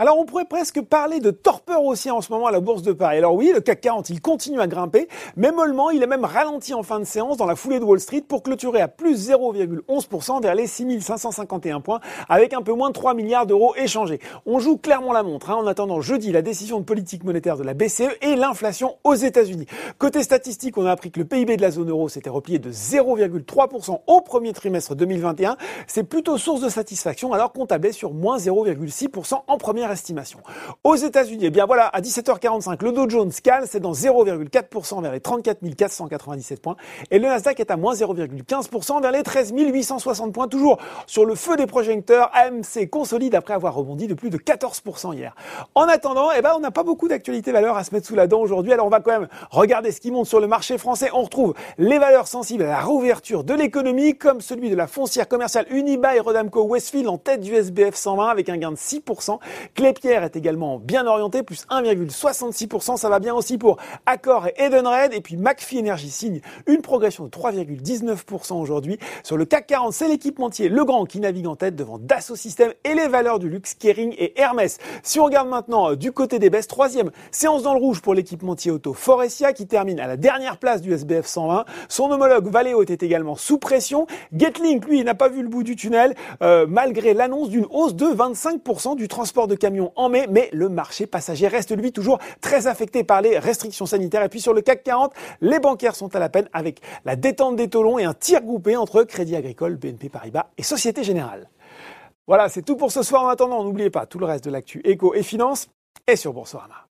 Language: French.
Alors on pourrait presque parler de torpeur aussi en ce moment à la Bourse de Paris. Alors oui, le CAC 40, il continue à grimper, mais mollement, il a même ralenti en fin de séance dans la foulée de Wall Street pour clôturer à plus 0,11% vers les 6551 points avec un peu moins de 3 milliards d'euros échangés. On joue clairement la montre hein, en attendant jeudi la décision de politique monétaire de la BCE et l'inflation aux États-Unis. Côté statistique, on a appris que le PIB de la zone euro s'était replié de 0,3% au premier trimestre 2021. C'est plutôt source de satisfaction alors qu'on tablait sur moins 0,6% en première estimation. Aux États-Unis, eh bien voilà, à 17h45, le Dow Jones cale, c'est dans 0,4% vers les 34 497 points. Et le Nasdaq est à moins 0,15% vers les 13 860 points, toujours sur le feu des projecteurs. AMC consolide après avoir rebondi de plus de 14% hier. En attendant, eh ben, on n'a pas beaucoup d'actualités valeurs à se mettre sous la dent aujourd'hui. Alors on va quand même regarder ce qui monte sur le marché français. On retrouve les valeurs sensibles à la réouverture de l'économie, comme celui de la foncière commerciale Unibail Rodamco Westfield en tête du SBF 120 avec un gain de 6%. Clépierre est également bien orienté, plus 1,66%. Ça va bien aussi pour Accor et Edenred. Et puis McPhee Energy signe une progression de 3,19% aujourd'hui. Sur le CAC 40, c'est l'équipementier Legrand qui navigue en tête devant Dassault Systèmes et les valeurs du luxe Kering et Hermès. Si on regarde maintenant euh, du côté des baisses, troisième séance dans le rouge pour l'équipementier auto Forestia qui termine à la dernière place du SBF 120. Son homologue Valeo est également sous pression. Getlink, lui, n'a pas vu le bout du tunnel euh, malgré l'annonce d'une hausse de 25% du transport de en mai, mais le marché passager reste lui toujours très affecté par les restrictions sanitaires. Et puis sur le CAC 40, les bancaires sont à la peine avec la détente des taux et un tir groupé entre Crédit Agricole, BNP Paribas et Société Générale. Voilà, c'est tout pour ce soir. En attendant, n'oubliez pas tout le reste de l'actu éco et finance est sur Boursorama.